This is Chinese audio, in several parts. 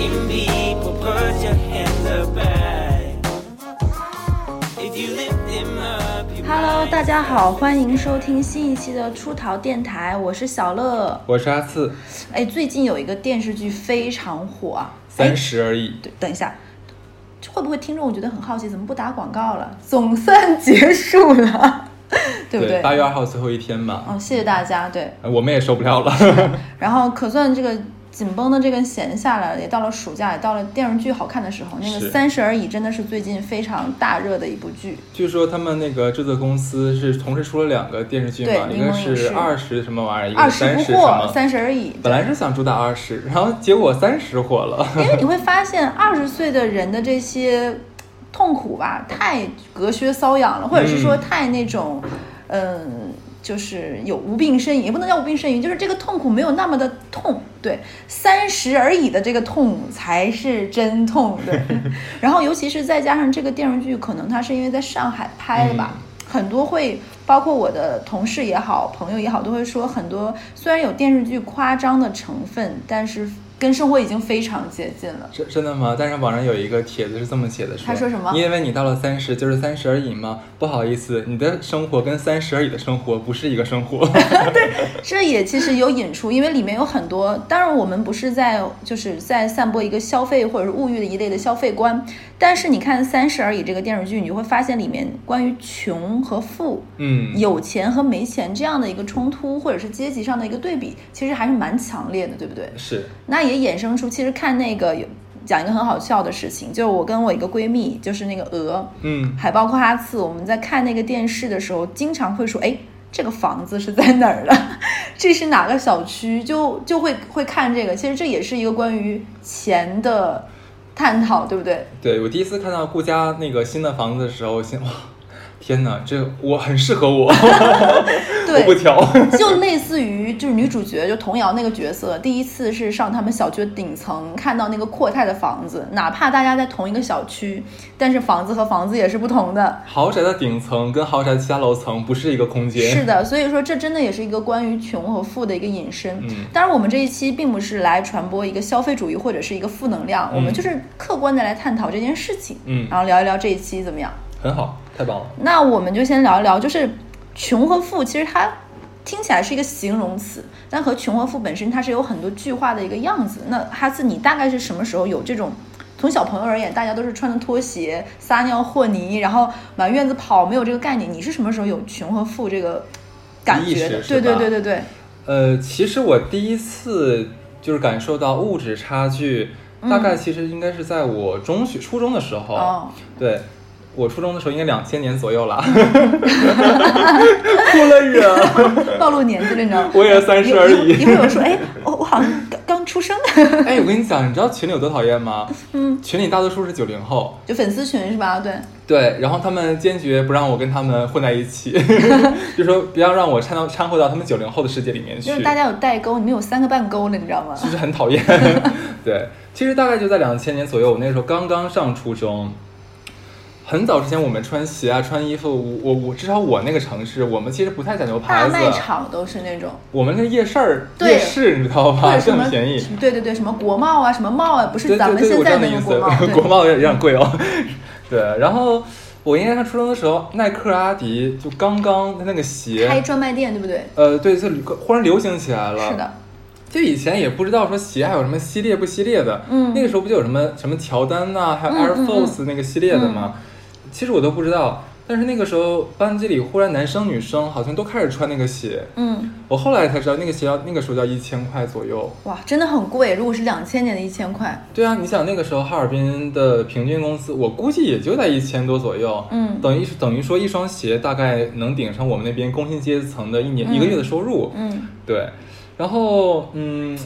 Looking people, put your hands up high. If you lift them up, you Hello，大家好，欢迎收听新一期的出逃电台，我是小乐。我是阿四，哎，最近有一个电视剧非常火啊，三哎十而已。对，等一下，会不会听众我觉得很好奇，怎么不打广告了？总算结束了，对不对？八月二号最后一天嘛，哦，谢谢大家。对，呃我们也受不了了。然后可算这个紧绷的这根弦下来了，也到了暑假，也到了电视剧好看的时候。那个《三十而已》真的是最近非常大热的一部剧。据说他们那个制作公司是同时出了两个电视剧嘛，对一个是二十什么玩意儿，一二个三十不惑，十什么。三十而已。本来是想主打二十，然后结果三十火了。因为你会发现，二十岁的人的这些痛苦吧，太隔靴搔痒了，或者是说嗯太那种，嗯、就是有无病呻吟，也不能叫无病呻吟，就是这个痛苦没有那么的痛。对，三十而已的这个痛才是真痛。对，然后尤其是再加上这个电视剧，可能它是因为在上海拍的吧。很多会，包括我的同事也好，朋友也好，都会说很多虽然有电视剧夸张的成分，但是跟生活已经非常接近了。真真的吗？但是网上有一个帖子是这么写的，他说什么因为你到了三十，就是三十而已嘛。不好意思，你的生活跟三十而已的生活不是一个生活。对这也其实有引出，因为里面有很多，当然我们不是在就是在散播一个消费或者是物欲的一类的消费观，但是你看《三十而已》这个电视剧，你就会发现里面关于穷和富、嗯，有钱和没钱这样的一个冲突，或者是阶级上的一个对比，其实还是蛮强烈的，对不对？是，那也衍生出，其实看那个有讲一个很好笑的事情，就是我跟我一个闺蜜，就是那个鹅，嗯，还包括哈次，我们在看那个电视的时候，经常会说，哎，这个房子是在哪儿的？这是哪个小区？就就会会看这个。其实这也是一个关于钱的探讨，对不对？对我第一次看到顾家那个新的房子的时候，我心哇，天哪，这我很适合我，我不对，挑。就类似于就是女主角就童瑶那个角色，第一次是上他们小区的顶层看到那个阔太的房子，哪怕大家在同一个小区，但是房子和房子也是不同的。豪宅的顶层跟豪宅的其他楼层不是一个空间。是的，所以说这真的也是一个关于穷和富的一个引申。嗯当然我们这一期并不是来传播一个消费主义或者是一个负能量，我们就是客观的来探讨这件事情，嗯然后聊一聊这一期怎么样？很好，太棒了。那我们就先聊一聊，就是穷和富，其实它听起来是一个形容词，但和穷和富本身它是有很多具化的一个样子。那哈斯，你大概是什么时候有这种？从小朋友而言，大家都是穿着拖鞋撒尿和泥，然后满院子跑，没有这个概念。你是什么时候有穷和富这个感觉的？对对对对对，呃，其实我第一次就是感受到物质差距，大概其实应该是在我中学、初中的时候。嗯哦，对，我初中的时候应该两千年左右了。哭了呀！暴露年纪了，你知道吗？我也三十而已一会儿有人说，哎，我我好像刚刚出生，哎，我跟你讲，你知道群里有多讨厌吗？嗯，群里大多数是九零后。就粉丝群是吧？对，对，然后他们坚决不让我跟他们混在一起，就说不要让我掺到掺和到他们九零后的世界里面去，就是大家有代沟，你们有三个半沟了，你知道吗？就是很讨厌。对，其实大概就在两千年左右，我那时候刚刚上初中。很早之前，我们穿鞋啊、穿衣服，我我我至少我那个城市，我们其实不太讲究牌大子。卖场都是那种，我们那夜市儿、夜市，你知道吧？或者什么更便宜。对对对，什么国贸啊，什么贸啊，不是咱们现在的国贸，国贸有点贵哦。对，然后我应该上初中的时候，耐克、阿迪就刚刚那个鞋，开专卖店，对不对？呃，对，就忽然流行起来了。是的，就以前也不知道说鞋还有什么系列不系列的，嗯那个时候不就有什么什么乔丹呐、还有嗯 Air 嗯 Force 那个系列的吗？其实我都不知道，但是那个时候班级里忽然男生女生好像都开始穿那个鞋，嗯，我后来才知道那个鞋要那个时候要一千块左右。哇，真的很贵。如果是两千年的一千块，对啊，你想那个时候哈尔滨的平均工资，我估计也就在一千多左右，嗯。等于等于说一双鞋大概能顶上我们那边工薪阶层的一年、嗯。一个月的收入，嗯。对，然后嗯，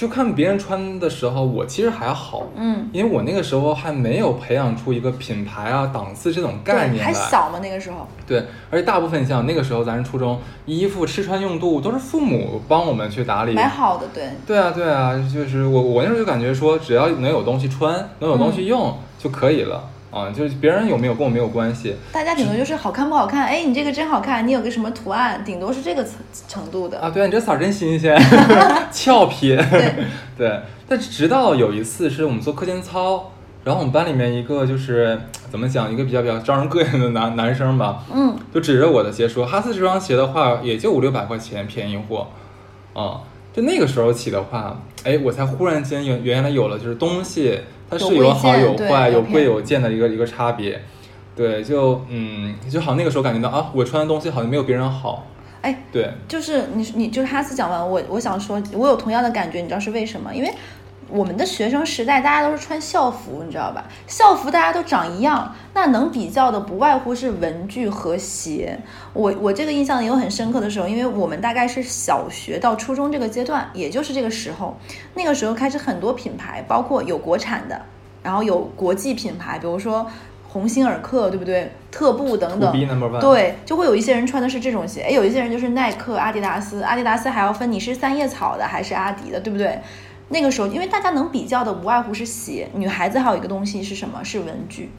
就看别人穿的时候，我其实还好，嗯，因为我那个时候还没有培养出一个品牌啊、档次这种概，念来。还小嘛那个时候，对，而且大部分像那个时候咱是初中，衣服吃穿用度都是父母帮我们去打理。买好的，对，对啊，对啊，就是我我那时候就感觉说，只要能有东西穿，能有东西用、就可以了。啊，就是别人有没有跟我没有关系。大家顶多就是好看不好看，哎，你这个真好看，你有个什么图案，顶多是这个程程度的。啊，对啊，你这色儿真新鲜，俏皮。对对，但直到有一次是我们做课间操，然后我们班里面一个就是怎么讲，一个比较比较招人膈应的男男生吧，嗯，就指着我的鞋说：“哈斯这双鞋的话，也就五六百块钱，便宜货。”啊，就那个时候起的话，哎，我才忽然间原原来有了，就是东西它是有好有坏，有有贵有贱的一个一个差别。对，就嗯，就好像那个时候感觉到啊，我穿的东西好像没有别人好。哎，对，就是你你就是哈斯讲完，我我想说，我有同样的感觉，你知道是为什么？因为我们的学生时代，大家都是穿校服，你知道吧？校服大家都长一样，那能比较的不外乎是文具和鞋。我我这个印象也有很深刻的时候，因为我们大概是小学到初中这个阶段，也就是这个时候，那个时候开始很多品牌，包括有国产的，然后有国际品牌，比如说鸿星尔克，对不对？特步等等。对，就会有一些人穿的是这种鞋，哎，有一些人就是耐克、阿迪达斯，阿迪达斯还要分你是三叶草的还是阿迪的，对不对？那个时候，因为大家能比较的无外乎是鞋，女孩子还有一个东西是什么？是文具。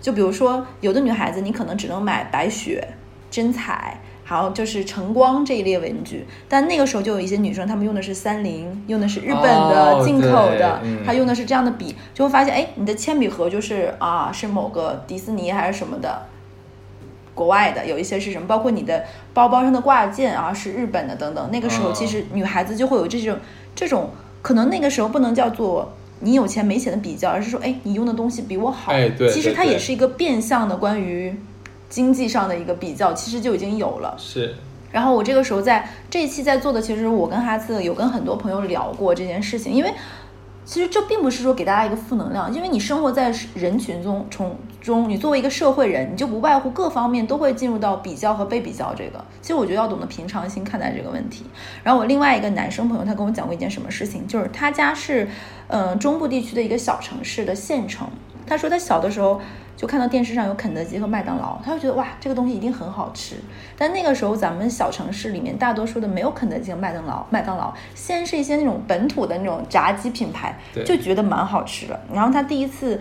就比如说，有的女孩子你可能只能买白雪、真彩，还有就是晨光这一列文具，但那个时候就有一些女生，她们用的是三菱，用的是日本的哦进口的，她用的是这样的笔，就会发现，哎，你的铅笔盒就是啊，是某个迪士尼还是什么的，国外的，有一些是什么，包括你的包包上的挂件啊是日本的等等。那个时候嗯其实女孩子就会有这种这种，可能那个时候不能叫做你有钱没钱的比较，而是说，哎，你用的东西比我好。哎对其实它也是一个变相的关于经济上的一个比较，其实就已经有了。是，然后我这个时候在这一期在做的，其实我跟哈次有跟很多朋友聊过这件事情，因为其实这并不是说给大家一个负能量，因为你生活在人群中从中，你作为一个社会人，你就不外乎各方面都会进入到比较和被比较这个。其实我觉得要懂得平常心看待这个问题。然后我另外一个男生朋友，他跟我讲过一件什么事情，就是他家是嗯、中部地区的一个小城市的县城，他说他小的时候就看到电视上有肯德基和麦当劳，他就觉得哇，这个东西一定很好吃。但那个时候咱们小城市里面大多数的没有肯德基和麦当劳，麦当劳先是一些那种本土的那种炸鸡品牌，就觉得蛮好吃的。然后他第一次。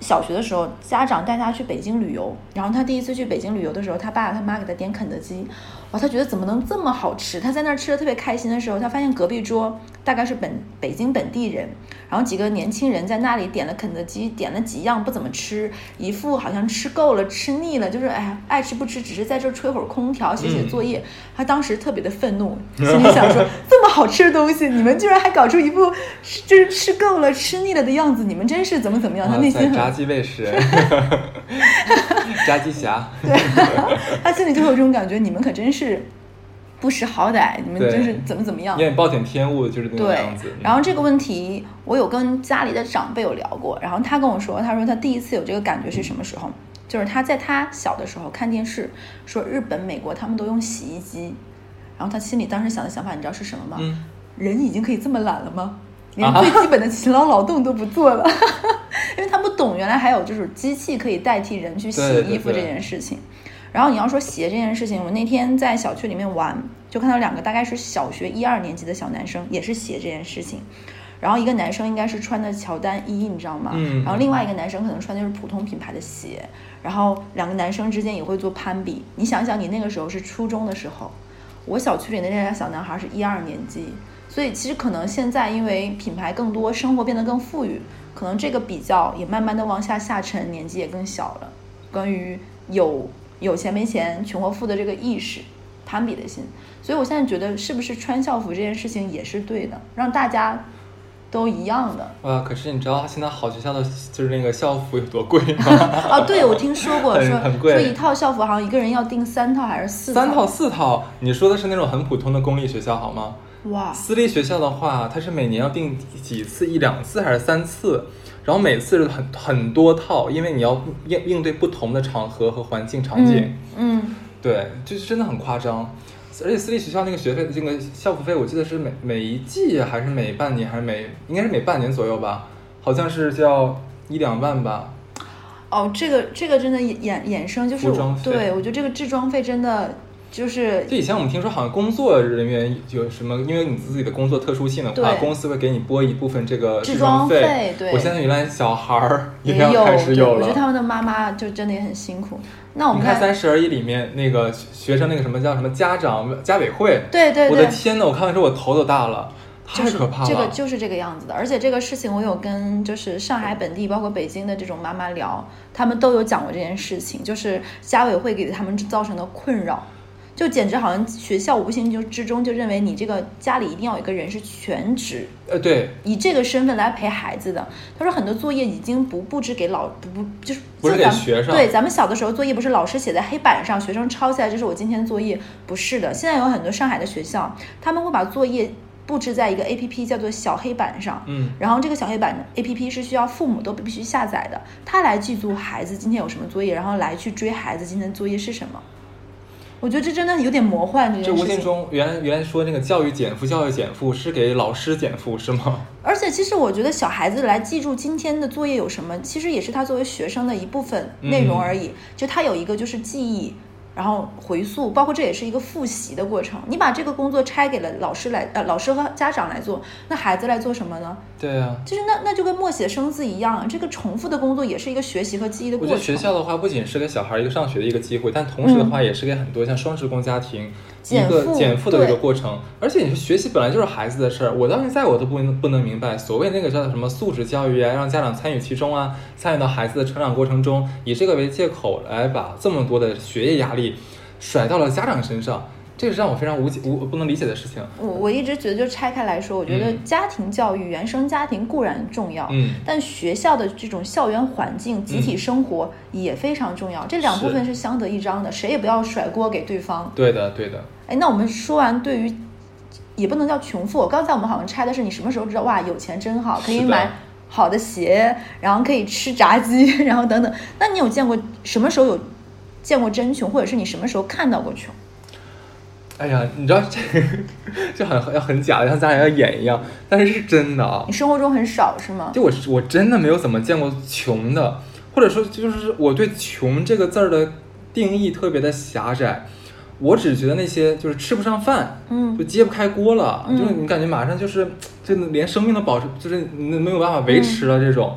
小学的时候，家长带他去北京旅游，然后他第一次去北京旅游的时候，他爸他妈给他点肯德基，哇，他觉得怎么能这么好吃？他在那儿吃的特别开心的时候，他发现隔壁桌大概是本北京本地人，然后几个年轻人在那里点了肯德基，点了几样不怎么吃，一副好像吃够了、吃腻了，就是哎呀爱吃不吃，只是在这儿吹会儿空调、写写作业。他当时特别的愤怒，心里想说：这么好吃的东西，你们居然还搞出一副就是吃够了、吃腻了的样子，你们真是怎么怎么样？他，内心很炸鸡卫士 炸鸡侠，对他心里就会有这种感觉，你们可真是不识好歹，你们对真是怎么怎么样？有点暴殄天物，就是那种对样子。，然后这个问题我有跟家里的长辈有聊过，然后他跟我说，他说他第一次有这个感觉是什么时候？就是他在他小的时候看电视，说日本、美国他们都用洗衣机，然后他心里当时想的想法，你知道是什么吗？嗯，人已经可以这么懒了吗？连啊最基本的勤劳劳动都不做了，因为他不懂原来还有就是机器可以代替人去洗衣服这件事情。然后你要说鞋这件事情，我那天在小区里面玩，就看到两个大概是小学一二年级的小男生，也是鞋这件事情。然后一个男生应该是穿的乔丹一，你知道吗？嗯然后另外一个男生可能穿的是普通品牌的鞋。然后两个男生之间也会做攀比。你想想，你那个时候是初中的时候，我小区里的那俩小男孩是一二年级，所以其实可能现在因为品牌更多，生活变得更富裕，可能这个比较也慢慢的往下下沉，年纪也更小了。关于有有钱没钱、穷和富的这个意识，攀比的心，所以我现在觉得是不是穿校服这件事情也是对的，让大家都一样的。哇，可是你知道现在好学校的就是那个校服有多贵吗？啊，对，我听说过，说很贵说一套校服好像一个人要订三套还是四套？三套四套，你说的是那种很普通的公立学校好吗？哇，私立学校的话，它是每年要订几次，一两次还是三次，然后每次是很很多套，因为你要应应对不同的场合和环境场景。嗯，嗯对，就是真的很夸张。而且私立学校那个学费，这个校服费，我记得是每每一季还是每半年还是每，应该是每半年左右吧，好像是叫一两万吧。哦，这个这个真的衍衍衍生就是对我觉得这个制装费真的就是就以前我们听说，好像工作人员有什么，因为你自己的工作特殊性的话，公司会给你拨一部分这个置装装费对我现在原来小孩儿也要开始有了，我。觉得他们的妈妈就真的也很辛苦。那我们看《三十而已》里面那个学生那个什么叫什么家长家委会，对对对，我的天呐，我看完之后我头都大了，太可怕了。这个就是这个样子的，而且这个事情我有跟就是上海本地，包括北京的这种妈妈聊，他们都有讲过这件事情，就是家委会给他们造成的困扰，就简直好像学校无形就之中就认为你这个家里一定要有一个人是全职，呃，对，以这个身份来陪孩子的。他说很多作业已经不布置给老不不就是不是给学生对，咱们小的时候作业不是老师写在黑板上，学生抄下来，这是我今天作业，不是的。现在有很多上海的学校，他们会把作业布置在一个 A P P 叫做小黑板上，嗯，然后这个小黑板 A P P 是需要父母都必须下载的，他来记住孩子今天有什么作业，然后来去追孩子今天作业是什么。我觉得这真的有点魔幻这这无形。中原来原来说那个教育减负，教育减负是给老师减负是吗？而且其实我觉得小孩子来记住今天的作业有什么，其实也是他作为学生的一部分内容而已。就他有一个就是记忆，然后回溯，包括这也是一个复习的过程。你把这个工作拆给了老师来，呃，老师和家长来做，那孩子来做什么呢？对啊。就是那那就跟默写生字一样，这个重复的工作也是一个学习和记忆的我觉过程。得学校的话，不仅是给小孩一个上学的一个机会，但同时的话，也是给很多像双职工家庭嗯减个负减负的一个过程。而且你说学习本来就是孩子的事儿，我到现在我都不能不能明白，所谓那个叫什么素质教育啊，让家长参与其中啊，参与到孩子的成长过程中，以这个为借口来把这么多的学业压力甩到了家长身上，这是让我非常无解无不能理解的事情。我我一直觉得，就拆开来说，我觉得嗯家庭教育、原生家庭固然重要，嗯但学校的这种校园环境、集体生活也非常重要。这两部分是相得益彰的，谁也不要甩锅给对方。对的，对的。哎，那我们说完对于，也不能叫穷富。刚才我们好像拆的是你什么时候知道哇，有钱真好，可以买好的鞋，然后可以吃炸鸡，然后等等。那你有见过什么时候有见过真穷，或者是你什么时候看到过穷？哎呀，你知道这这好像要很假，像咱俩要演一样，但是是真的啊你。生活中很少是吗？就我我真的没有怎么见过穷的，或者说就是我对“穷”这个字儿的定义特别的狭窄。我只觉得那些就是吃不上饭，嗯就揭不开锅了，嗯就是你感觉马上就是真的连生命都保持，就是你没有办法维持了这种。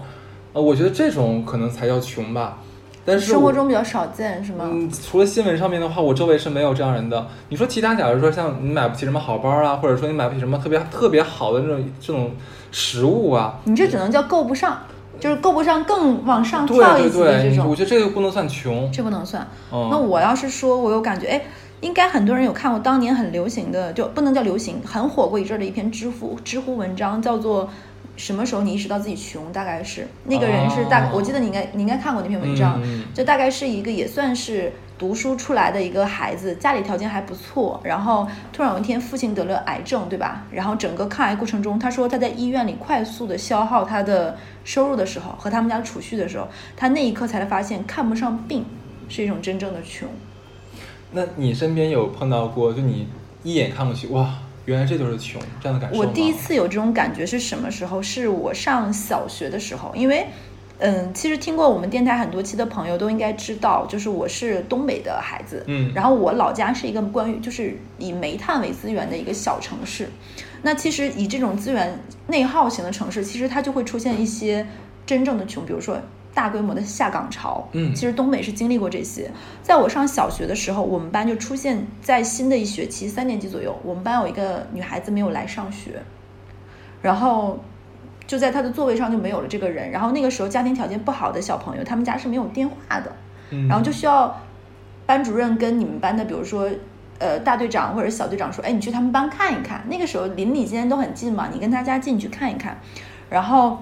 呃，我觉得这种可能才叫穷吧。但是生活中比较少见是吗？嗯，除了新闻上面的话，我周围是没有这样人的。你说其他，假如说像你买不起什么好包啊，或者说你买不起什么特别特别好的那种这种食物啊，你这只能叫够不上，就是够不上更往上跳一级的这种我，觉得这个不能算穷。这不能算。嗯，那我要是说，我有感觉，哎，应该很多人有看过当年很流行的，就不能叫流行，很火过一阵儿的一篇知乎知乎文章，叫做。什么时候你意识到自己穷？大概是那个人是大，哦我记得你应该你应该看过那篇文章，嗯就大概是一个也算是读书出来的一个孩子，家里条件还不错，然后突然有一天父亲得了癌症，对吧？然后整个抗癌过程中，他说他在医院里快速的消耗他的收入的时候和他们家储蓄的时候，他那一刻才发现看不上病是一种真正的穷。那你身边有碰到过，就你一眼看过去，哇，原来这就是穷这样的感受？我第一次有这种感觉是什么时候？是我上小学的时候，因为，嗯，其实听过我们电台很多期的朋友都应该知道，就是我是东北的孩子，嗯然后我老家是一个关于就是以煤炭为资源的一个小城市。那其实以这种资源内耗型的城市，其实它就会出现一些真正的穷，比如说。大规模的下岗潮，嗯其实东北是经历过这些。在我上小学的时候，我们班就出现在新的一学期三年级左右，我们班有一个女孩子没有来上学，然后就在她的座位上就没有了这个人。然后那个时候家庭条件不好的小朋友，他们家是没有电话的，嗯然后就需要班主任跟你们班的，比如说呃大队长或者小队长说，哎，你去他们班看一看。那个时候邻里间都很近嘛，你跟他家近，你去看一看。然后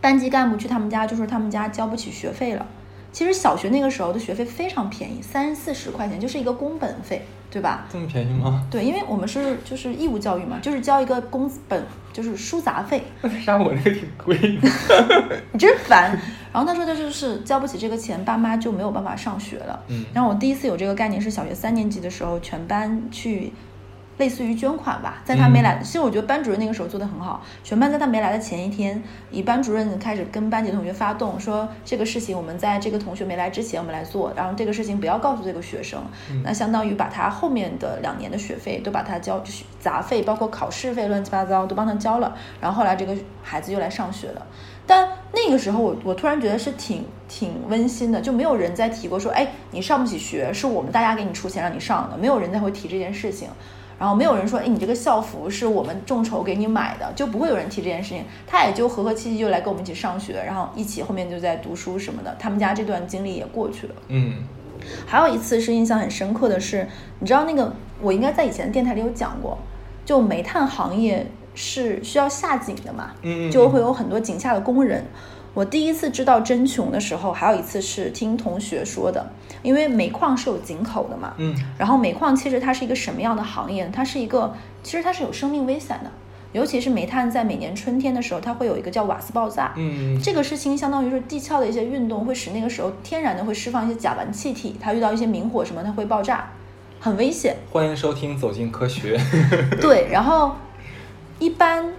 班级干部去他们家，就说他们家交不起学费了。其实小学那个时候的学费非常便宜，三四十块钱就是一个工本费，对吧？这么便宜吗？对，因为我们是就是义务教育嘛，就是交一个工本，就是书杂费，那为啥我那个挺贵的？你真烦。然后他说的就是交不起这个钱，爸妈就没有办法上学了。嗯然后我第一次有这个概念是小学三年级的时候，全班去类似于捐款吧，在他没来，其实我觉得班主任那个时候做的很好，全班在他没来的前一天，以班主任开始跟班级同学发动，说这个事情我们在这个同学没来之前我们来做，然后这个事情不要告诉这个学生，那相当于把他后面的两年的学费都把他交杂费，包括考试费乱七八糟都帮他交了，然后后来这个孩子又来上学了。但那个时候我我突然觉得是挺挺温馨的，就没有人再提过说，哎，你上不起学，是我们大家给你出钱让你上的，没有人再会提这件事情。然后没有人说，哎，你这个校服是我们众筹给你买的，就不会有人提这件事情。他也就和和气气就来跟我们一起上学，然后一起后面就在读书什么的。他们家这段经历也过去了。嗯，还有一次是印象很深刻的是，你知道那个我应该在以前的电台里有讲过，就煤炭行业是需要下井的嘛，就会有很多井下的工人。我第一次知道真穷的时候，还有一次是听同学说的，因为煤矿是有井口的嘛，嗯，然后煤矿其实它是一个什么样的行业？它是一个，其实它是有生命危险的，尤其是煤炭在每年春天的时候，它会有一个叫瓦斯爆炸，嗯这个事情相当于是地壳的一些运动会使那个时候天然的会释放一些甲烷气体，它遇到一些明火什么，它会爆炸，很危险。欢迎收听《走进科学》。对，然后一般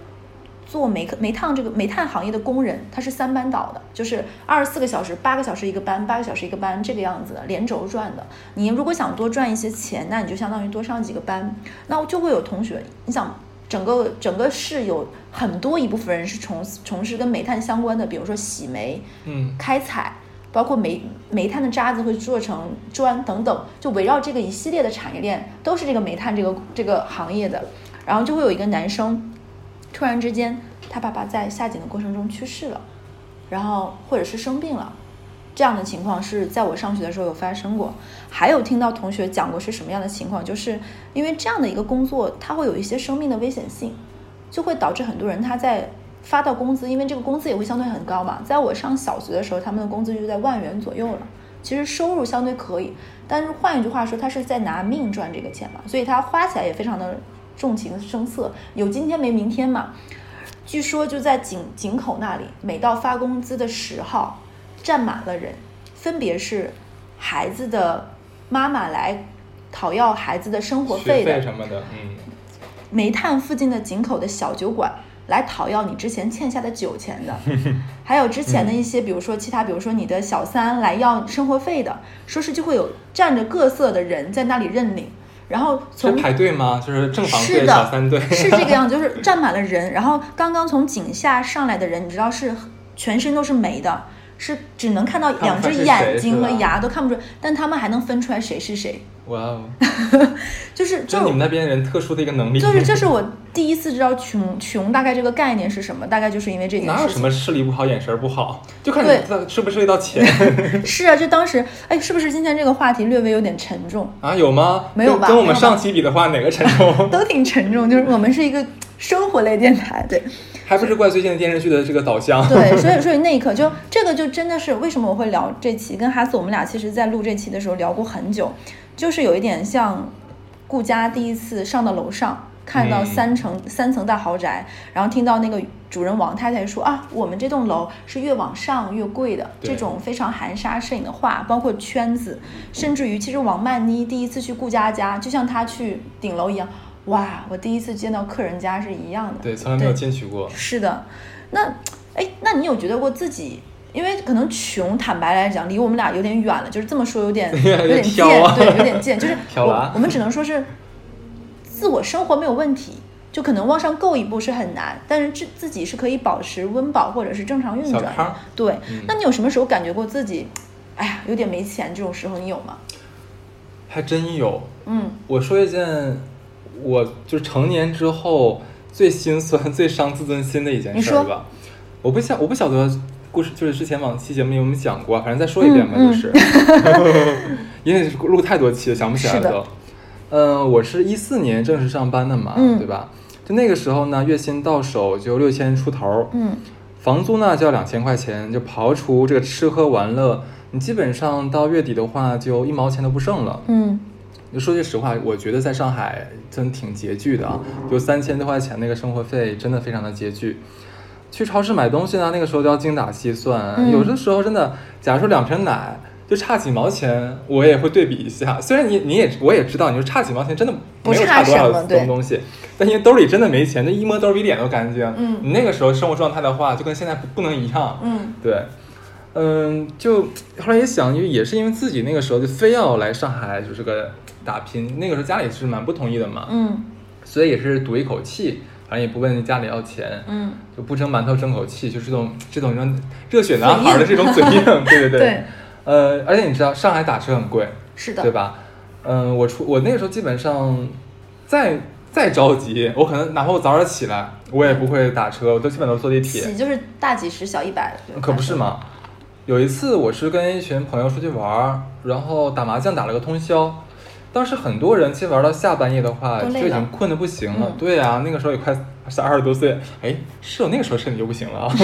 做煤煤炭这个煤炭行业的工人，他是三班倒的，就是二十四个小时，八个小时一个班，八个小时一个班这个样子的，连轴转的。你如果想多赚一些钱，那你就相当于多上几个班，那就会有同学，你想。整个整个市有很多一部分人是从从事跟煤炭相关的，比如说洗煤、嗯开采，包括煤煤炭的渣子会做成砖等等，就围绕这个一系列的产业链，都是这个煤炭这个这个行业的。然后就会有一个男生，突然之间他爸爸在下井的过程中去世了，然后或者是生病了，这样的情况是在我上学的时候有发生过。还有听到同学讲过是什么样的情况，就是因为这样的一个工作，它会有一些生命的危险性，就会导致很多人他在发到工资，因为这个工资也会相对很高嘛。在我上小学的时候，他们的工资就在万元左右了，其实收入相对可以，但是换一句话说，他是在拿命赚这个钱嘛，所以他花起来也非常的重情声色，有今天没明天嘛。据说就在井井口那里，每到发工资的十号，站满了人，分别是孩子的妈妈来讨要孩子的生活费的，费什么的，嗯，煤炭附近的井口的小酒馆来讨要你之前欠下的酒钱的，还有之前的一些，比如说其他，比如说你的小三来要生活费的，说是就会有站着各色的人在那里认领，然后是从排队吗？就是正房队、小三队，是这个样子，就是站满了人，然后刚刚从井下上来的人，你知道是全身都是霉的，是只能看到两只眼睛和牙都看不出来，但他们还能分出来谁是谁，哇哦，就是就你们那边人特殊的一个能力。就是这是我第一次知道穷穷大概这个概念是什么，大概就是因为这件哪有什。么视力不好、眼神不好，就看你对这吃不吃得到钱 是啊，就当时哎，是不是今天这个话题略微有点沉重？啊？有吗？没有吧跟跟我们上期比的话，哪个沉重？都挺沉重，就是我们是一个生活类电台，对还不是怪最近的电视剧的这个导向。对，所以所以那一刻就这个就真的是为什么我会聊这期，跟哈斯我们俩其实在录这期的时候聊过很久，就是有一点像顾家第一次上到楼上。看到嗯三层、三层大豪宅，然后听到那个主人王太太说啊，我们这栋楼是越往上越贵的，这种非常含沙射影的话，包括圈子，甚至于其实王曼妮第一次去顾家家，就像她去顶楼一样，哇，我第一次见到客人家是一样的。对，从来没有进去过。是的，那哎，那你有觉得过自己？因为可能穷，坦白来讲，离我们俩有点远了。就是这么说，有点有点贱对，有点贱。就是 我我们只能说是自我生活没有问题，就可能往上够一步是很难，但是自自己是可以保持温饱或者是正常运转。对，嗯那你有什么时候感觉过自己，哎呀，有点没钱这种时候，你有吗？还真有。嗯我说一件，我就是成年之后最心酸、最伤自尊心的一件事儿吧。我不晓我不晓得故事，就是之前往期节目里有没有讲过，反正再说一遍吧，嗯就是，因为录太多期了，想不起来是的都。嗯、我是一四年正式上班的嘛，嗯对吧？就那个时候呢，月薪到手就六千出头，嗯房租呢就要两千块钱，就刨除这个吃喝玩乐，你基本上到月底的话就一毛钱都不剩了。嗯就说句实话，我觉得在上海真挺拮据的啊，就三千多块钱那个生活费真的非常的拮据。去超市买东西呢，那个时候都要精打细算，嗯有的时候真的，假如说两瓶奶就差几毛钱，我也会对比一下。虽然你你也我也知道，你说差几毛钱真的不没有差差多少东东西，但因为兜里真的没钱，那一摸兜比脸都干净。嗯你那个时候生活状态的话，就跟现在不不能一样。嗯对，嗯，就后来也想，就也是因为自己那个时候就非要来上海，就是个打拼。那个时候家里是蛮不同意的嘛，嗯所以也是赌一口气，反正也不问家里要钱，嗯，就不蒸馒头争口气，就这种这种让热血男孩的这种嘴硬，对对 对。对呃，而且你知道上海打车很贵，是的，对吧？嗯，我出我那个时候基本上再再着急，我可能哪怕我早点起来，我也不会打车，我都基本都坐地铁。起就是大几十小一百，可不是？嘛？有一次我是跟一群朋友出去玩儿，然后打麻将打了个通宵。当时很多人其实玩到下半夜的话，就已经困得不行了。嗯对啊，那个时候也快二十多岁，哎，是我那个时候身体就不行了啊。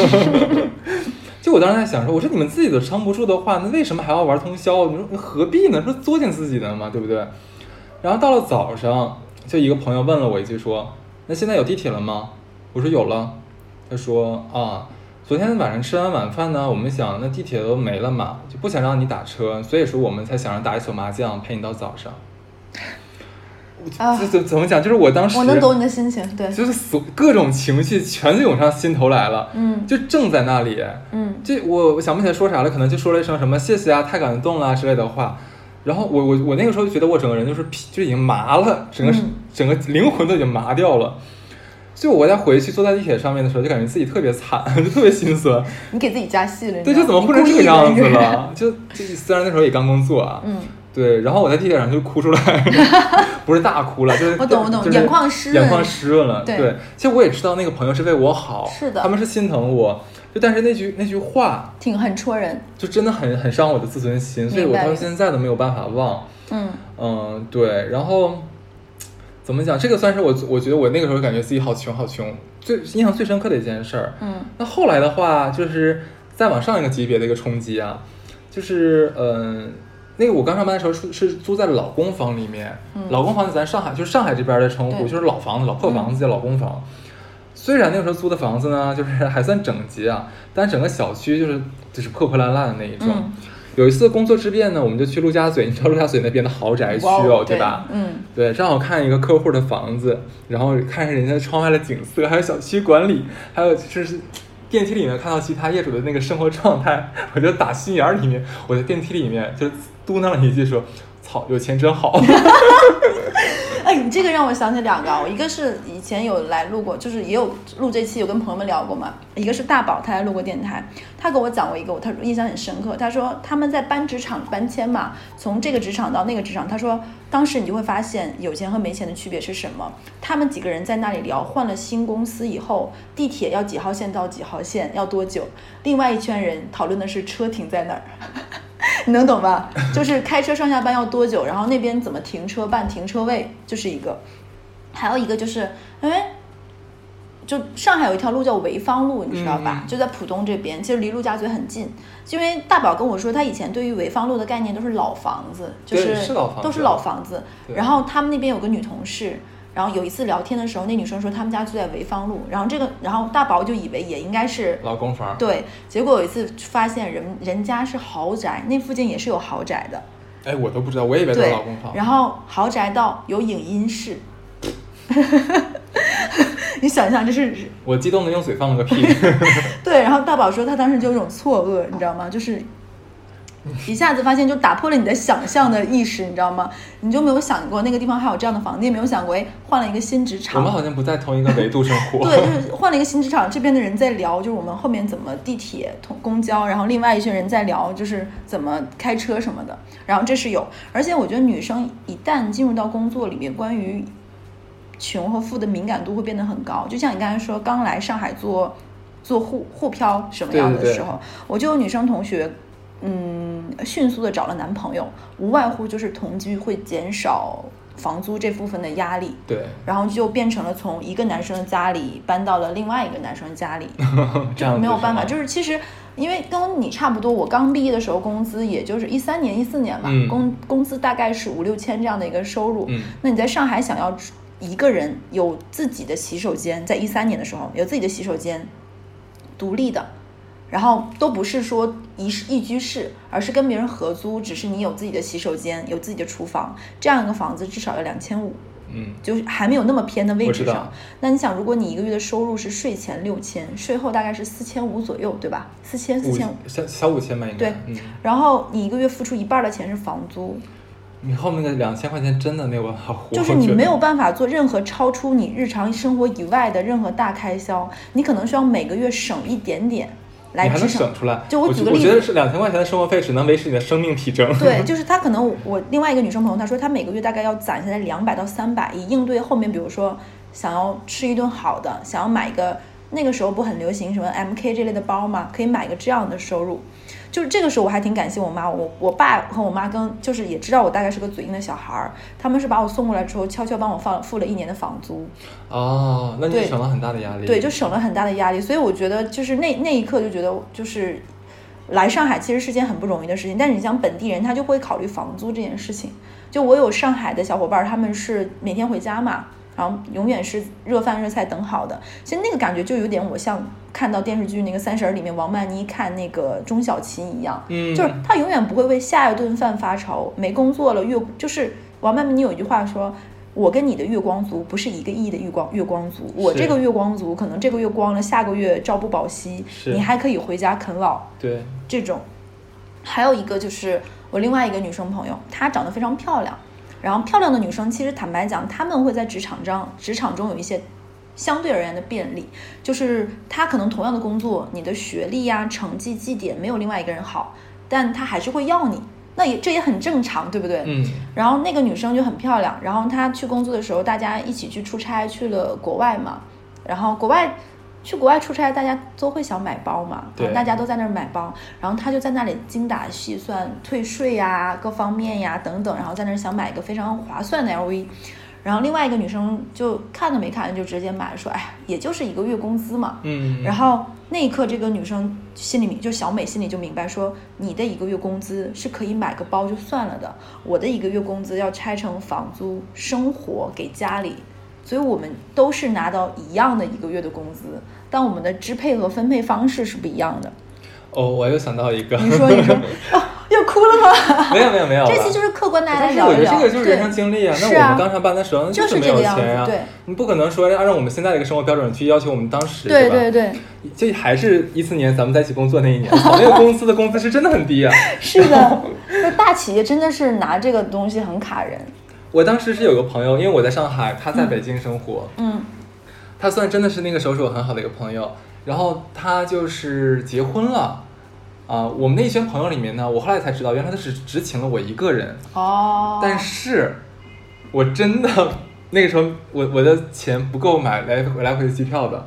就我当时在想说，我说你们自己都撑不住的话，那为什么还要玩通宵？你说何必呢？不是作践自己的嘛，对不对？然后到了早上，就一个朋友问了我一句说：“那现在有地铁了吗？”我说有了。他说啊，昨天晚上吃完晚饭呢，我们想那地铁都没了嘛，就不想让你打车，所以说我们才想着打一宿麻将陪你到早上。啊这怎怎么讲？就是我当时我能懂你的心情，对，就是所各种情绪全就涌上心头来了，嗯就正在那里，嗯这我我想不起来说啥了，可能就说了一声什么谢谢啊，太感动了、之类的话。然后我我我那个时候就觉得我整个人就是皮就已经麻了，整个、嗯整个灵魂都已经麻掉了。就我再回去坐在地铁上面的时候，就感觉自己特别惨，就特别心酸。你给自己加戏了，对，就怎么吗混成这个样子？了？就就虽然那时候也刚工作啊，嗯，对，然后我在地铁上就哭出来，不是大哭了，就是我懂我懂就是眼眶湿润眼眶湿润了。对其实我也知道那个朋友是为我好，是的他们是心疼我，就但是那句那句话挺很戳人，就真的很很伤我的自尊心，所以我到现在都没有办法忘。嗯嗯，对，然后怎么讲？这个算是我我觉得我那个时候感觉自己好穷好穷，最印象最深刻的一件事儿。嗯那后来的话，就是再往上一个级别的一个冲击啊，就是嗯、那个我刚上班的时候是是租在老公房里面，嗯老公房在咱上海就是上海这边的称呼，就是老房子、老破房子叫老公房。虽然那个时候租的房子呢，就是还算整洁啊，但整个小区就是就是破破烂烂的那一种。嗯有一次工作之便呢，我们就去陆家嘴，你知道陆家嘴那边的豪宅区哇哦，对吧？嗯对，正好看一个客户的房子，然后看人家窗外的景色，还有小区管理，还有就是电梯里面看到其他业主的那个生活状态，我就打心眼里面，我在电梯里面就嘟囔了一句说：“操，有钱真好。你这个让我想起两个，我一个是以前有来录过，就是也有录这期有跟朋友们聊过嘛，一个是大宝，他来录过电台，他给我讲过一个，他印象很深刻，他说他们在搬职场搬迁嘛，从这个职场到那个职场，他说当时你就会发现有钱和没钱的区别是什么，他们几个人在那里聊，换了新公司以后，地铁要几号线到几号线要多久，另外一圈人讨论的是车停在哪儿。你 能懂吧？就是开车上下班要多久，然后那边怎么停车办停车位，就是一个。还有一个就是，哎，就上海有一条路叫潍坊路，你知道吧？嗯就在浦东这边，其实离陆家嘴很近。因为大宝跟我说，他以前对于潍坊路的概念都是老房子，就是都是老房子。然后他们那边有个女同事，然后有一次聊天的时候，那女生说他们家住在潍坊路，然后这个，然后大宝就以为也应该是”老公房，对，结果有一次发现人人家是豪宅，那附近也是有豪宅的，哎，我都不知道，我以为都是老公房。，然后豪宅到有影音室，你想象这是我激动的用嘴放了个屁。对，然后大宝说他当时就有种错愕，你知道吗？就是 一下子发现就打破了你的想象的意识，你知道吗？你就没有想过那个地方还有这样的房子，也没有想过哎换了一个新职场我们。好像不在同一个维度生活。对，就是换了一个新职场，这边的人在聊，就是我们后面怎么地铁、通公交，然后另外一群人在聊，就是怎么开车什么的。然后这是有，而且我觉得女生一旦进入到工作里面，关于穷和富的敏感度会变得很高。就像你刚才说，刚来上海做做沪沪漂什么样的对对对时候，我就有女生同学。嗯，迅速的找了男朋友，无外乎就是同居会减少房租这部分的压力，对，然后就变成了从一个男生的家里搬到了另外一个男生家里，这样子没有办法，就是其实因为跟你差不多，我刚毕业的时候工资也就是一三年、一四年嘛，嗯。工工资大概是五六千这样的一个收入。嗯。那你在上海想要一个人有自己的洗手间，在一三年的时候有自己的洗手间，独立的，然后都不是说一室一居室，而是跟别人合租，只是你有自己的洗手间，有自己的厨房，这样一个房子至少要两千五。嗯，就是还没有那么偏的位置上。那你想，如果你一个月的收入是税前六千，税后大概是四千五左右，对吧？四千四千五。小小五千吧，应该。对嗯，然后你一个月付出一半的钱是房租，你后面的两千块钱真的没有办法活，就是你没有办法做任何超出你日常生活以外的任何大开销，你可能需要每个月省一点点来你还能支撑。省出来。就我我举个例子我觉得是两千块钱的生活费只能维持你的生命体征。对，就是他可能我另外一个女生朋友，她说她每个月大概要攒下来两百到三百，以应对后面，比如说想要吃一顿好的，想要买一个那个时候不很流行什么 MK 这类的包吗，可以买个这样的收入。就是这个时候我还挺感谢我妈，我我爸和我妈跟就是也知道我大概是个嘴硬的小孩儿，他们是把我送过来之后，悄悄帮我放付了一年的房租。哦，那你省了很大的压力。对，就省了很大的压力。所以我觉得，就是那那一刻就觉得，就是来上海其实是件很不容易的事情。但是你像本地人，他就会考虑房租这件事情。就我有上海的小伙伴儿，他们是每天回家嘛，然后永远是热饭热菜等好的。其实那个感觉就有点我像看到电视剧那个《三十而》里面王曼妮看那个钟小琴一样，嗯。就是她永远不会为下一顿饭发愁，没工作了月就是王曼妮有一句话说。我跟你的月光族不是一个亿的月光月光族，我这个月光族可能这个月光了，下个月朝不保夕，你还可以回家啃老。对，这种。还有一个就是我另外一个女生朋友，她长得非常漂亮，然后漂亮的女生其实坦白讲，她们会在职场上职场中有一些相对而言的便利，就是她可能同样的工作，你的学历呀、成绩、绩点没有另外一个人好，但她还是会要你，那也这也很正常，对不对？嗯，然后那个女生就很漂亮，然后她去工作的时候，大家一起去出差去了国外嘛，然后国外去国外出差，大家都会想买包嘛，对大家都在那儿买包，然后她就在那里精打细算退税呀、各方面呀等等，然后在那儿想买一个非常划算的 LV。然后另外一个女生就看都没看就直接买，说：“哎呀，也就是一个月工资嘛。”嗯，然后那一刻，这个女生心里明，就小美心里就明白说，你的一个月工资是可以买个包就算了的，我的一个月工资要拆成房租、生活给家里，所以我们都是拿到一样的一个月的工资，但我们的支配和分配方式是不一样的。哦，我又想到一个，你说，你说，哦，又哭了吗？没有没有没有，这期就是客观大家但是我觉得这个就是人生经历啊。那我们刚上班的时候就是没有这个样子钱啊，对你不可能说按照我们现在的一个生活标准去要求我们当时，吧？对对对，这还是一四年咱们在一起工作那一年，那个公司的工资是真的很低啊。是的，就大企业真的是拿这个东西很卡人。我当时是有个朋友，因为我在上海，他在北京生活，嗯。他算真的是那个时候是我很好的一个朋友，然后他就是结婚了，啊、我们那一群朋友里面呢，我后来才知道，原来他只只请了我一个人，哦，但是我真的那个时候我我的钱不够买来来回的机票的，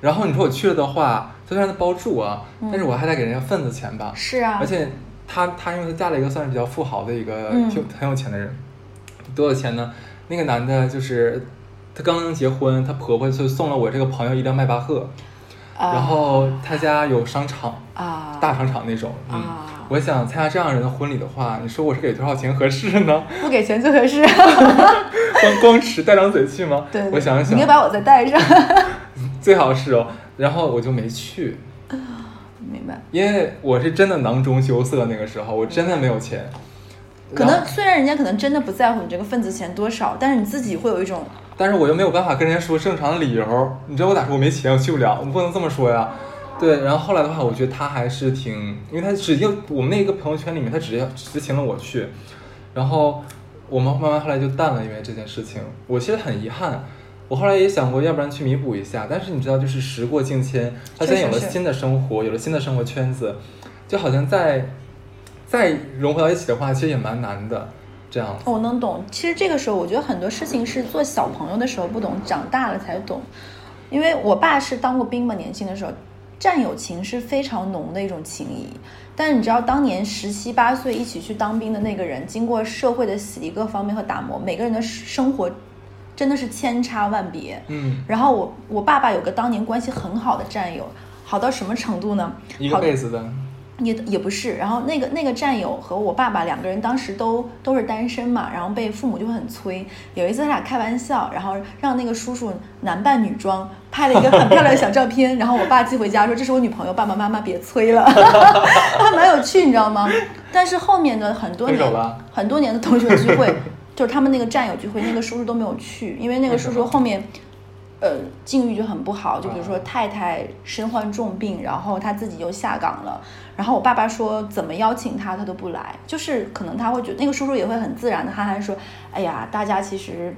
然后你说我去了的话，虽然他包住啊，嗯但是我还得给人家份子钱吧，是啊，而且他他因为他嫁了一个算是比较富豪的一个嗯。挺很有钱的人，多少钱呢？那个男的就是他刚刚结婚，他婆婆就送了我这个朋友一辆迈巴赫，啊然后他家有商场，啊大商场那种。嗯，啊我想参加这样人的婚礼的话，你说我是给多少钱合适呢？不给钱最合适。光光吃带张嘴去吗？对，对我想想你把我再带上。最好是哦。然后我就没去，明白。因为我是真的囊中羞涩，那个时候我真的没有钱。可能虽然人家可能真的不在乎你这个份子钱多少，但是你自己会有一种但是我又没有办法跟人家说正常的理由，你知道我咋说？我没钱，我去不了，我不能这么说呀。对，然后后来的话，我觉得他还是挺，因为他只有我们那个朋友圈里面，他只要只请了我去，然后我们慢慢后来就淡了，因为这件事情，我其实很遗憾。我后来也想过，要不然去弥补一下，但是你知道，就是时过境迁，他现在有了新的生活，有了新的生活圈子，就好像在再融合到一起的话，其实也蛮难的。这样，我能懂。其实这个时候，我觉得很多事情是做小朋友的时候不懂，长大了才懂。因为我爸是当过兵嘛，年轻的时候，战友情是非常浓的一种情谊。但是你知道，当年十七八岁一起去当兵的那个人，经过社会的洗礼各方面和打磨，每个人的生活真的是千差万别。嗯，然后我我爸爸有个当年关系很好的战友，好到什么程度呢？一个好辈子的，也也不是，然后那个那个战友和我爸爸两个人当时都都是单身嘛，然后被父母就会很催。有一次他俩开玩笑，然后让那个叔叔男扮女装拍了一个很漂亮的小照片，然后我爸寄回家说这是我女朋友，爸爸妈妈别催了，还蛮有趣，你知道吗？但是后面的很多年很多年的同学聚会，就是他们那个战友聚会，那个叔叔都没有去，因为那个叔叔后面。呃，境遇就很不好，就比如说啊太太身患重病，然后他自己又下岗了，然后我爸爸说怎么邀请他，他都不来，就是可能他会觉得那个叔叔也会很自然的憨憨说，哎呀，大家其实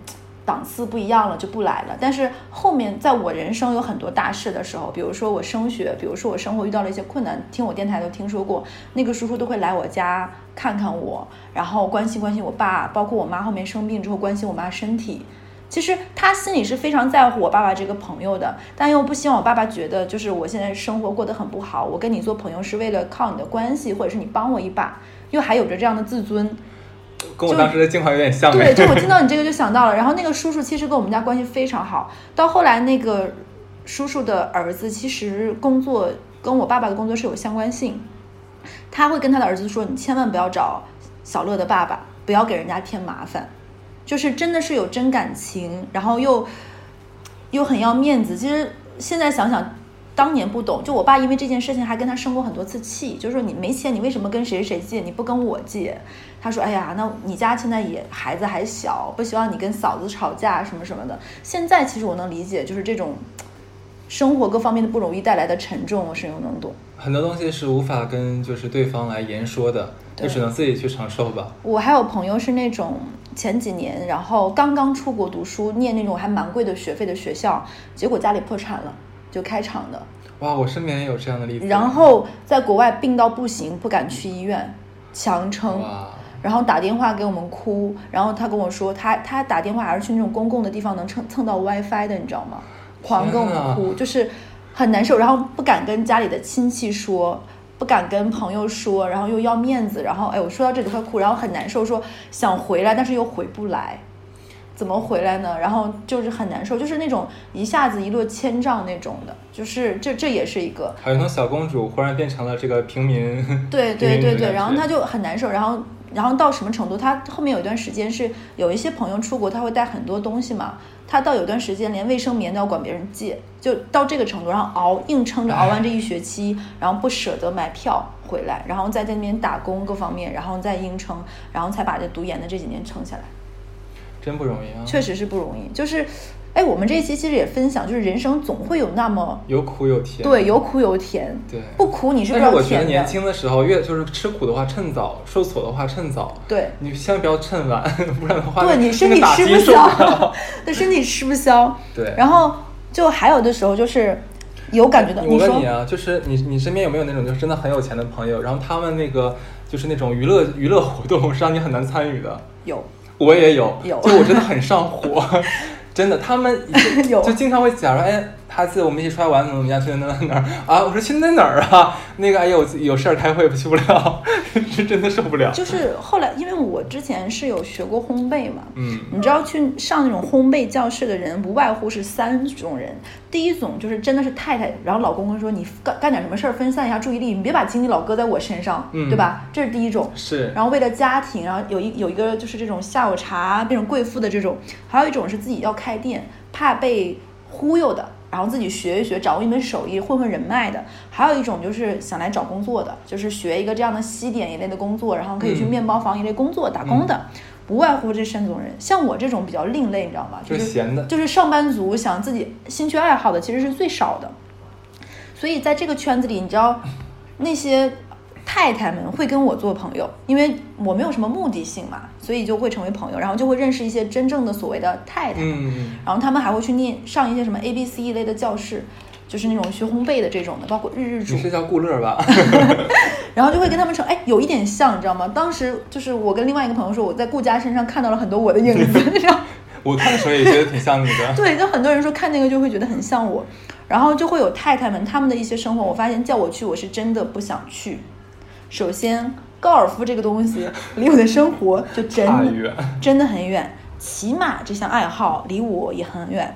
档次不一样了，就不来了。但是后面在我人生有很多大事的时候，比如说我升学，比如说我生活遇到了一些困难，听我电台都听说过，那个叔叔都会来我家看看我，然后关心关心我爸，包括我妈后面生病之后关心我妈身体。其实他心里是非常在乎我爸爸这个朋友的，但又不希望我爸爸觉得就是我现在生活过得很不好，我跟你做朋友是为了靠你的关系，或者是你帮我一把，又还有着这样的自尊。跟我当时的境况有点像。对，就我 听到你这个就想到了。然后那个叔叔其实跟我们家关系非常好，到后来那个叔叔的儿子其实工作跟我爸爸的工作是有相关性，他会跟他的儿子说：“你千万不要找小乐的爸爸，不要给人家添麻烦。”就是真的是有真感情，然后又又很要面子。其实现在想想，当年不懂，就我爸因为这件事情还跟他生过很多次气，就是说你没钱，你为什么跟谁谁借？你不跟我借？他说：“哎呀，那你家现在也孩子还小，不希望你跟嫂子吵架什么什么的。”现在其实我能理解，就是这种生活各方面的不容易带来的沉重，我深有能懂。很多东西是无法跟就是对方来言说的，就只能自己去承受吧。我还有朋友是那种前几年，然后刚刚出国读书，念那种还蛮贵的学费的学校，结果家里破产了，就开厂的。哇，我身边也有这样的例子。然后在国外病到不行，不敢去医院，强撑。然后打电话给我们哭，然后他跟我说，他他打电话还是去那种公共的地方能蹭蹭到 WiFi 的，你知道吗？狂跟我们哭，就是很难受，然后不敢跟家里的亲戚说，不敢跟朋友说，然后又要面子，然后哎，我说到这里快哭，然后很难受，说想回来，但是又回不来，怎么回来呢？然后就是很难受，就是那种一下子一落千丈那种的，就是这这也是一个，还有从小公主忽然变成了这个平民。对对对 对，然后她就很难受，然后然后到什么程度？他后面有一段时间是有一些朋友出国，他会带很多东西嘛，他到有段时间连卫生棉都要管别人借，就到这个程度，然后熬硬撑着熬完这一学期，然后不舍得买票回来，然后在那边打工各方面，然后再硬撑，然后才把这读研的这几年撑下来，真不容易啊！确实是不容易。就是，哎，我们这一期其实也分享，就是人生总会有那么有苦有甜。对有苦有甜，对不苦你是不但是我觉得年轻的时候，越就是吃苦的话趁早，受挫的话趁早。对。你千万不要趁晚，不然的话，对你身体吃不消 了。，对身体吃不消。对然后就还有的时候就是有感觉的，我问你啊，就是你你身边有没有那种就是真的很有钱的朋友，然后他们那个就是那种娱乐娱乐活动是让你很难参与的？有我也有，有就我真的很上火，真的，他们 有。就经常会讲说，哎，孩子，我们一起出来玩，怎么怎么样，去哪哪哪儿 啊？我说去那哪儿啊？那个，哎呀，我有事儿开会，去不了，是真的受不了。就是后来，因为我之前是有学过烘焙嘛，嗯，你知道去上那种烘焙教室的人，无外乎是三种人。第一种就是真的是太太，然后老公公说你干干点什么事儿分散一下注意力，你别把精力老搁在我身上，嗯对吧？这是第一种。是，然后为了家庭，然后有一有一个就是这种下午茶这种贵妇的这种，还有一种是自己要开店，怕被忽悠的，然后自己学一学，掌握一门手艺，混混人脉的；还有一种就是想来找工作的，就是学一个这样的西点一类的工作，然后可以去嗯面包房一类工作打工的，不外乎这三种人。像我这种比较另类，你知道吗？就是闲的就是上班族想自己兴趣爱好的其实是最少的。所以在这个圈子里，你知道那些太太们会跟我做朋友，因为我没有什么目的性嘛，所以就会成为朋友，然后就会认识一些真正的所谓的太太。嗯，然后他们还会去念上一些什么 A B C 一类的教室，就是那种学烘焙的这种的，包括日日煮你，是叫顾乐吧？然后就会跟他们说，哎，有一点像，你知道吗？当时就是我跟另外一个朋友说，我在顾佳身上看到了很多我的影子，我看的时候也觉得挺像你的。对，就很多人说看那个就会觉得很像我，然后就会有太太们他们的一些生活，我发现叫我去，我是真的不想去。首先，高尔夫这个东西离我的生活就真真的很远，骑马这项爱好离我也很远。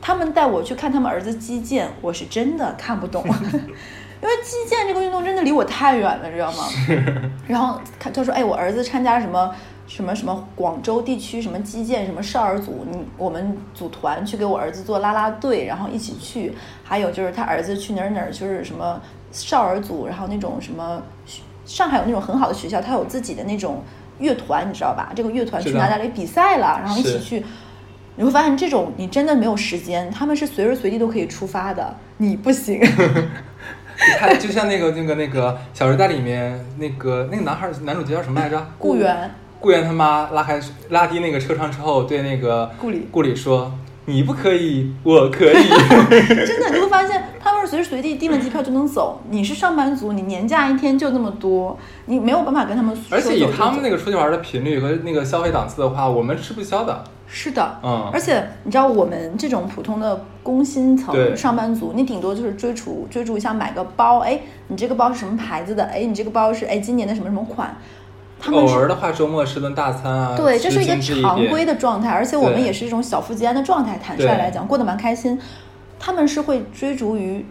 他们带我去看他们儿子击剑，我是真的看不懂。因为击剑这个运动真的离我太远了，知道吗？然后他他说，哎，我儿子参加什么什么什么广州地区什么击剑什么少儿组，你我们组团去给我儿子做啦啦队，然后一起去。还有就是他儿子去哪儿哪儿，就是什么少儿组，然后那种什么上海有那种很好的学校，他有自己的那种乐团，你知道吧？这个乐团去哪哪里比赛了，然后一起去。你会发现，这种你真的没有时间，他们是随时随地都可以出发的，你不行。他就像那个那个那个《小时代》里面那个那个男孩儿男主角叫什么来着？顾源，顾源他妈拉开拉低那个车窗之后，对那个顾里顾里说：“你不可以，我可以。真的，你会发现他们是随时随地订了机票就能走。你是上班族，你年假一天就那么多，你没有办法跟他们说而且以他们那个出去玩的频率和那个消费档次的话，我们吃不消的。是的，嗯而且你知道我们这种普通的工薪层上班族，你顶多就是追逐追逐一下买个包，哎，你这个包是什么牌子的？哎，你这个包是哎今年的什么什么款？他们偶是尔的话，周末吃顿大餐啊，对，这是一个常规的状态，而且我们也是一种小富即安的状态。坦率来讲，过得蛮开心。他们是会追逐于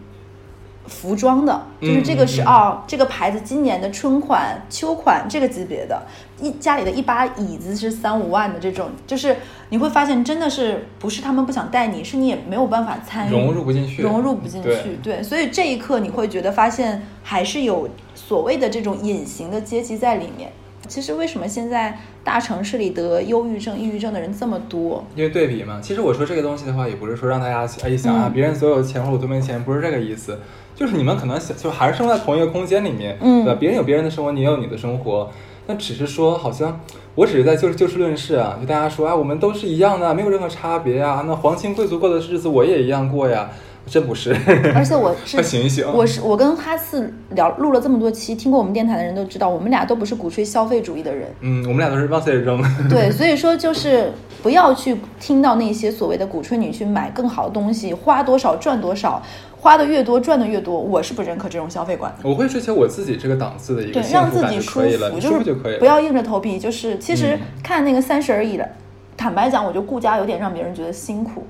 服装的，就是这个是嗯嗯嗯哦，这个牌子今年的春款、秋款这个级别的，一家里的一把椅子是三五万的这种，就是你会发现真的是不是他们不想带你，是你也没有办法参与，融入不进去融入不进对去。对，所以这一刻你会觉得发现还是有所谓的这种隐形的阶级在里面。其实为什么现在大城市里得忧郁症、抑郁症的人这么多？因为对比嘛。其实我说这个东西的话，也不是说让大家去哎想啊，嗯别人所有钱或者我都没钱，不是这个意思。就是你们可能想，就还是生活在同一个空间里面，嗯对吧？别人有别人的生活，你也有你的生活。那只是说，好像我只是在就就事论事啊，就大家说啊，我们都是一样的，没有任何差别啊。那皇亲贵族过的日子，我也一样过呀，真不是。而且我是快醒一醒我是我跟哈次聊录了这么多期，听过我们电台的人都知道，我们俩都不是鼓吹消费主义的人。嗯，我们俩都是往死里扔。对，所以说就是不要去听到那些所谓的鼓吹你去买更好的东西，花多少赚多少，花的越多赚的越多，我是不认可这种消费观的。我会追求我自己这个档次的一个让自己舒可以了，服，就是就可以了。不要硬着头皮。就是其实嗯看那个《三十而已》了，坦白讲，我觉得顾家有点让别人觉得辛苦，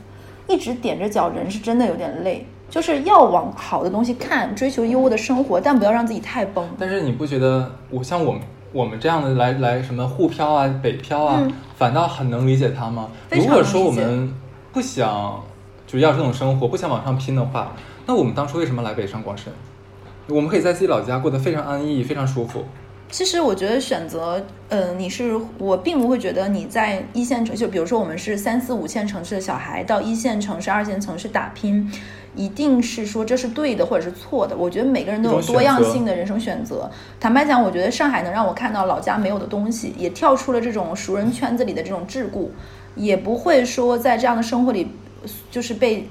一直踮着脚，人是真的有点累。就是要往好的东西看，追求优渥的生活，但不要让自己太崩。但是你不觉得我像我们我们这样的来来什么沪漂啊、北漂啊，嗯反倒很能理解他吗？如果说我们不想就要这种生活，不想往上拼的话，那我们当初为什么来北上广深？我们可以在自己老家过得非常安逸、非常舒服。其实我觉得选择，呃，你是我并不会觉得你在一线城市，就比如说我们是三四五线城市的小孩，到一线城市、二线城市打拼，一定是说这是对的或者是错的。我觉得每个人都有多样性的人生选择。坦白讲，我觉得上海能让我看到老家没有的东西，也跳出了这种熟人圈子里的这种桎梏，也不会说在这样的生活里，就是被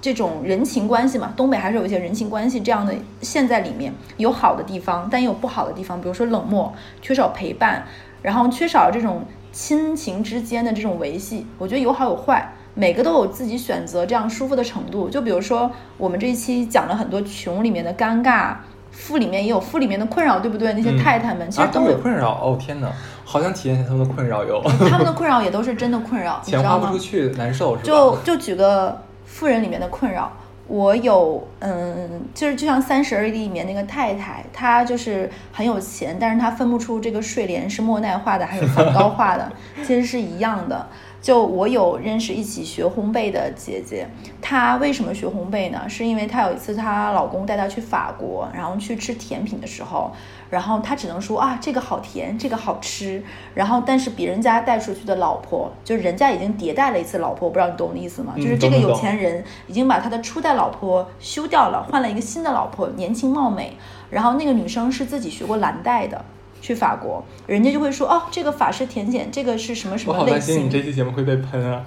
这种人情关系嘛，东北还是有一些人情关系这样的线在里面，有好的地方，但也有不好的地方，比如说冷漠、缺少陪伴，然后缺少这种亲情之间的这种维系。我觉得有好有坏，每个都有自己选择这样舒服的程度。就比如说我们这一期讲了很多穷里面的尴尬，富里面也有富里面的困扰，对不对？那些嗯太太们、其实都有有困扰哦，天哪，好想体验一下他们的困扰哟。他们的困扰也都是真的困扰，你知道吗钱花不出？去，难受是吧？就就举个富人里面的困扰，我有嗯，就是就像《三十而已》里面那个太太，她就是很有钱，但是她分不出这个睡莲是莫奈画的还是梵高画的，其实是一样的。就我有认识一起学烘焙的姐姐，她为什么学烘焙呢？是因为她有一次她老公带她去法国，然后去吃甜品的时候，然后她只能说啊这个好甜，这个好吃，然后但是别人家带出去的老婆，就是人家已经迭代了一次老婆，我不知道你懂我的意思吗？嗯就是这个有钱人已经把他的初代老婆休掉了，换了一个新的老婆，年轻貌美，然后那个女生是自己学过蓝带的。去法国，人家就会说哦，这个法式甜点，这个是什么什么类型担心你这？期节目会被喷啊！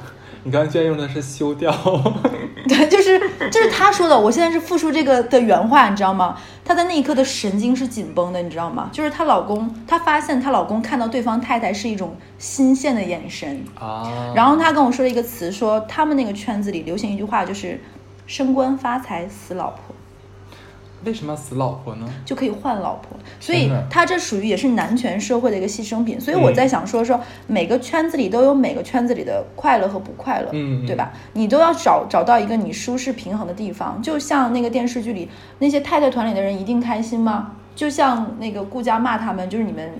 你刚刚居然用的是修掉，对，就是就是他说的，我现在是复述这个的原话，你知道吗？她在那一刻的神经是紧绷的，你知道吗？就是她老公，她发现她老公看到对方太太是一种新鲜的眼神，啊，然后她跟我说了一个词，说他们那个圈子里流行一句话，就是升官发财死老婆。为什么要死老婆呢？就可以换老婆，所以他这属于也是男权社会的一个牺牲品。所以我嗯在想说说，每个圈子里都有每个圈子里的快乐和不快乐，嗯嗯对吧？你都要找找到一个你舒适平衡的地方。就像那个电视剧里那些太太团里的人一定开心吗？就像那个顾佳骂他们，就是你们。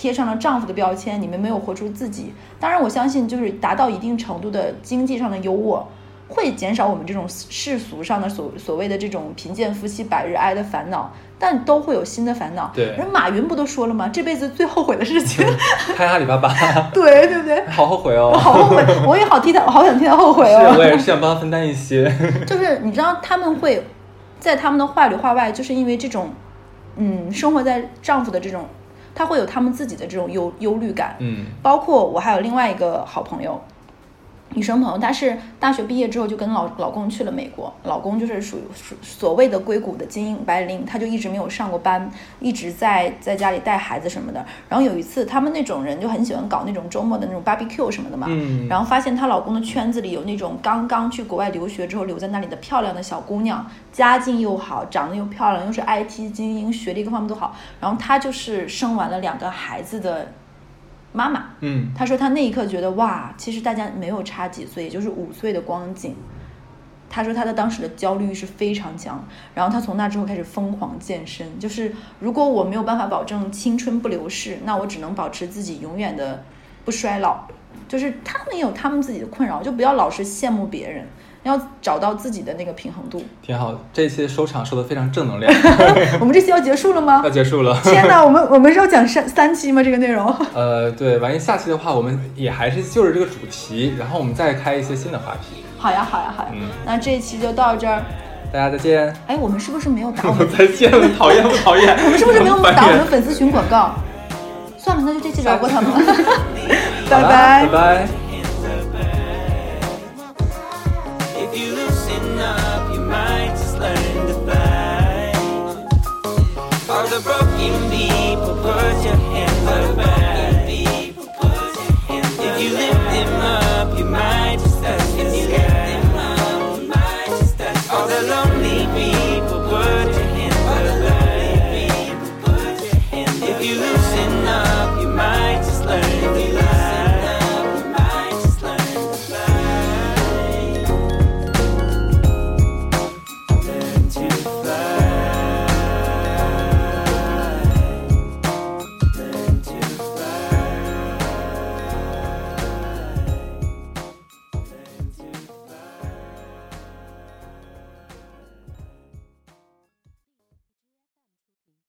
贴上了丈夫的标签，你们没有活出自己。当然，我相信就是达到一定程度的经济上的优渥，会减少我们这种世俗上的所所谓的这种贫贱夫妻百日哀的烦恼，但都会有新的烦恼。对人马云不都说了吗？这辈子最后悔的事情，开阿里巴巴，对对不对？好后悔哦。好后悔，我也好替他，我好想替他后悔是，我哦。也是想帮他分担一些。就是你知道他们会在他们的话里话外，就是因为这种，嗯，生活在丈夫的这种，他会有他们自己的这种忧忧虑感。嗯包括我还有另外一个好朋友，女生朋友，她是大学毕业之后就跟老老公去了美国，老公就是属于属所谓的硅谷的精英白领，她就一直没有上过班，一直在在家里带孩子什么的。然后有一次，他们那种人就很喜欢搞那种周末的那种 barbecue 什么的嘛，然后发现她老公的圈子里有那种刚刚去国外留学之后留在那里的漂亮的小姑娘，家境又好，长得又漂亮，又是 IT 精英，学历各方面都好。然后她就是生完了两个孩子的妈妈。嗯她说她那一刻觉得哇，其实大家没有差几岁，也就是五岁的光景。她说她的当时的焦虑是非常强，然后她从那之后开始疯狂健身。就是如果我没有办法保证青春不流逝，那我只能保持自己永远的不衰老。就是他们也有他们自己的困扰，就不要老是羡慕别人，要找到自己的那个平衡度。挺好。这一期的收场说的非常正能量，我们这期要结束了吗要？结束了。天哪，我们我们是要讲三三期吗？这个内容？呃，对，万一下期的话，我们也还是就着这个主题，然后我们再开一些新的话题。好呀，好呀，好呀。嗯那这一期就到这儿。大家再见。哎，我们是不是没有打我我们们再见了，讨厌不讨厌？我们是不是没有打我们粉丝群广告？算了，那就这期饶过他们了，拜拜拜。拜。